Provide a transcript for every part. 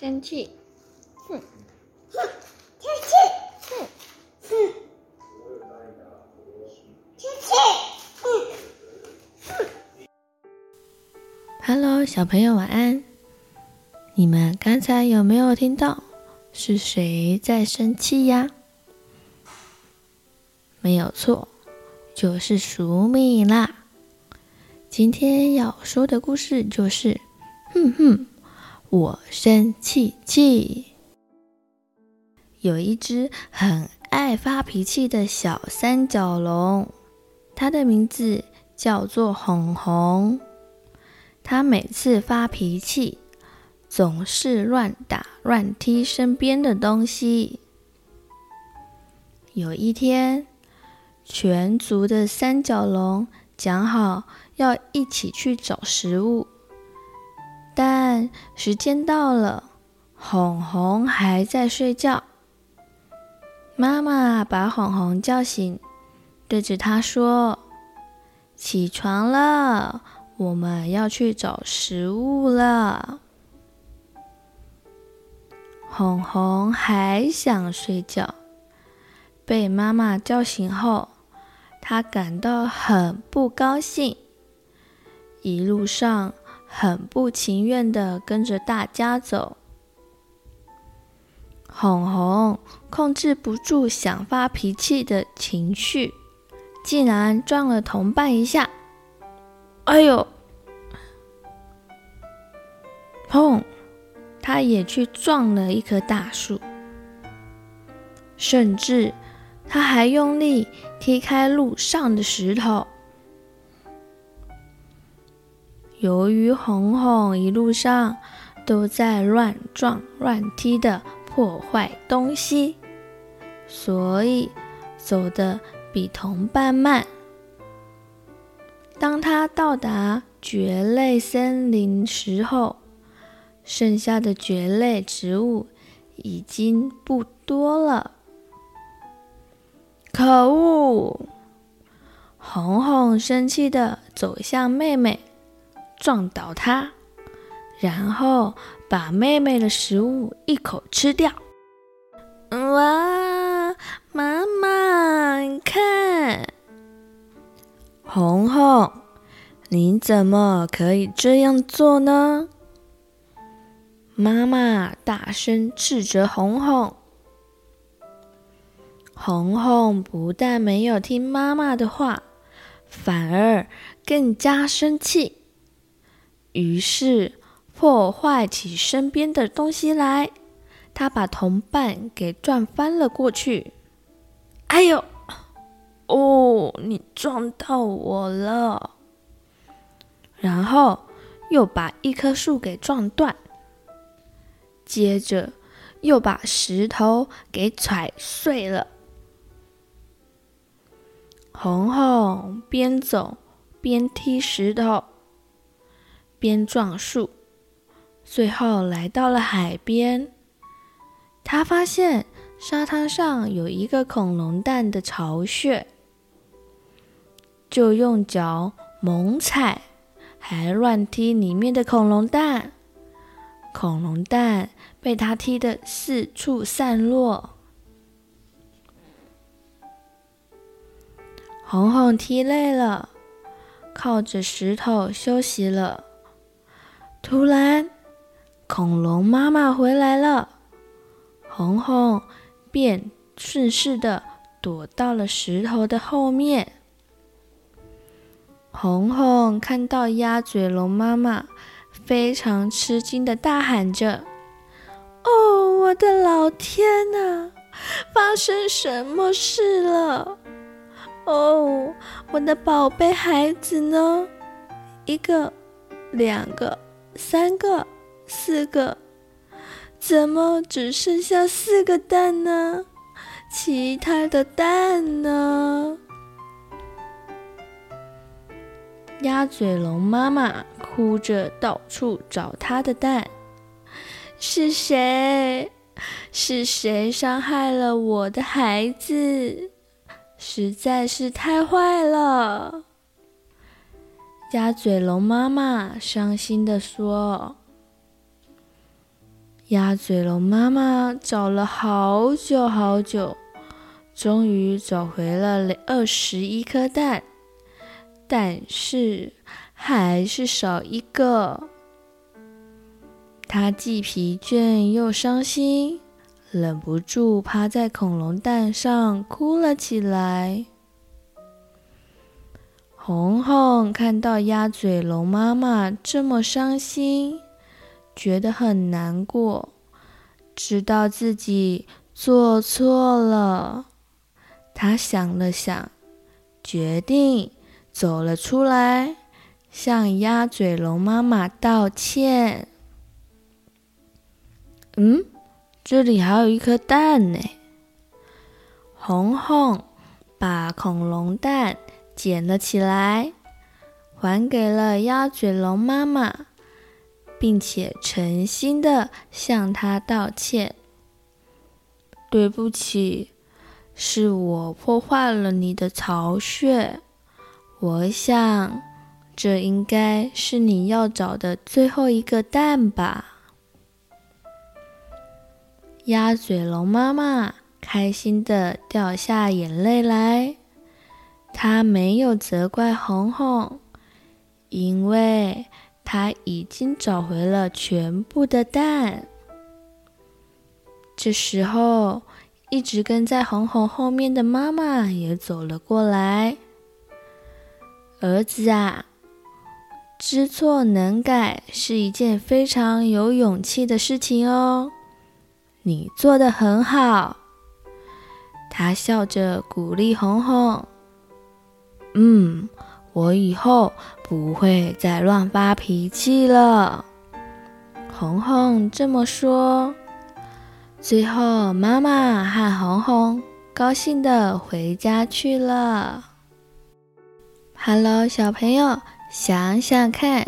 生气，哼，哼，生气，哼，哼，生气，哼，哼。Hello，小朋友晚安。你们刚才有没有听到是谁在生气呀？没有错，就是鼠米啦。今天要说的故事就是，哼哼，我生气气。有一只很爱发脾气的小三角龙，它的名字叫做红红。它每次发脾气，总是乱打乱踢身边的东西。有一天，全族的三角龙讲好要一起去找食物，但时间到了，红红还在睡觉。妈妈把红红叫醒，对着他说：“起床了，我们要去找食物了。”红红还想睡觉，被妈妈叫醒后，他感到很不高兴，一路上很不情愿的跟着大家走。红红控制不住想发脾气的情绪，竟然撞了同伴一下。哎呦！砰！他也去撞了一棵大树，甚至。他还用力踢开路上的石头。由于红红一路上都在乱撞乱踢的破坏东西，所以走得比同伴慢。当他到达蕨类森林时候，剩下的蕨类植物已经不多了。可恶！红红生气地走向妹妹，撞倒他，然后把妹妹的食物一口吃掉。哇！妈妈，你看，红红，你怎么可以这样做呢？妈妈大声斥责红红。红红不但没有听妈妈的话，反而更加生气，于是破坏起身边的东西来。他把同伴给撞翻了过去。哎呦！哦，你撞到我了。然后又把一棵树给撞断，接着又把石头给踩碎了。红红边走边踢石头，边撞树，最后来到了海边。他发现沙滩上有一个恐龙蛋的巢穴，就用脚猛踩，还乱踢里面的恐龙蛋。恐龙蛋被他踢得四处散落。红红踢累了，靠着石头休息了。突然，恐龙妈妈回来了，红红便顺势的躲到了石头的后面。红红看到鸭嘴龙妈妈，非常吃惊的大喊着：“哦，我的老天哪！发生什么事了？”哦，我的宝贝孩子呢？一个、两个、三个、四个，怎么只剩下四个蛋呢？其他的蛋呢？鸭嘴龙妈妈哭着到处找她的蛋。是谁？是谁伤害了我的孩子？实在是太坏了！鸭嘴龙妈妈伤心地说：“鸭嘴龙妈妈找了好久好久，终于找回了二十一颗蛋，但是还是少一个。她既疲倦又伤心，忍不住趴在恐龙蛋上哭了起来。红红看到鸭嘴龙妈妈这么伤心，觉得很难过，知道自己做错了。他想了想，决定走了出来，向鸭嘴龙妈妈道歉。嗯，这里还有一颗蛋呢。红红把恐龙蛋捡了起来，还给了鸭嘴龙妈妈。并且诚心的向他道歉。对不起，是我破坏了你的巢穴。我想，这应该是你要找的最后一个蛋吧？鸭嘴龙妈妈开心的掉下眼泪来，他没有责怪红红，因为。他已经找回了全部的蛋。这时候，一直跟在红红后面的妈妈也走了过来。儿子啊，知错能改是一件非常有勇气的事情哦。你做得很好。他笑着鼓励红红。嗯。我以后不会再乱发脾气了。红红这么说。最后，妈妈和红红高兴地回家去了。Hello，小朋友，想想看，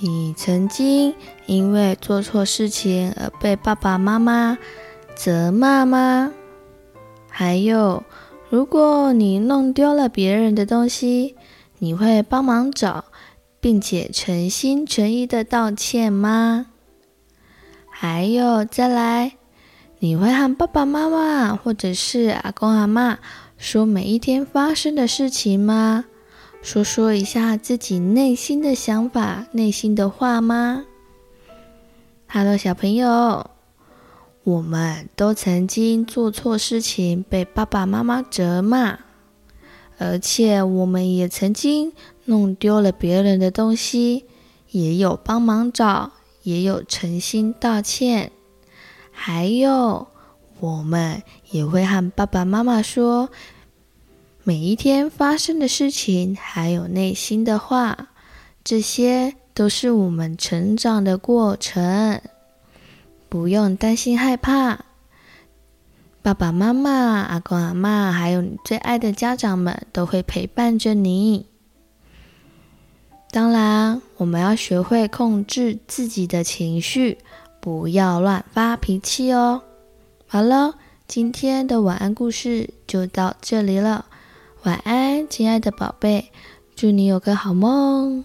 你曾经因为做错事情而被爸爸妈妈责骂吗？还有，如果你弄丢了别人的东西，你会帮忙找，并且诚心诚意的道歉吗？还有，再来，你会和爸爸妈妈或者是阿公阿嬷说每一天发生的事情吗？说说一下自己内心的想法、内心的话吗好了小朋友。我们都曾经做错事情，被爸爸妈妈责骂，而且我们也曾经弄丢了别人的东西，也有帮忙找，也有诚心道歉，还有我们也会和爸爸妈妈说每一天发生的事情，还有内心的话，这些都是我们成长的过程。不用担心害怕，爸爸妈妈、阿公阿嬷，还有你最爱的家长们都会陪伴着你。当然，我们要学会控制自己的情绪，不要乱发脾气哦。好了，今天的晚安故事就到这里了，晚安，亲爱的宝贝，祝你有个好梦。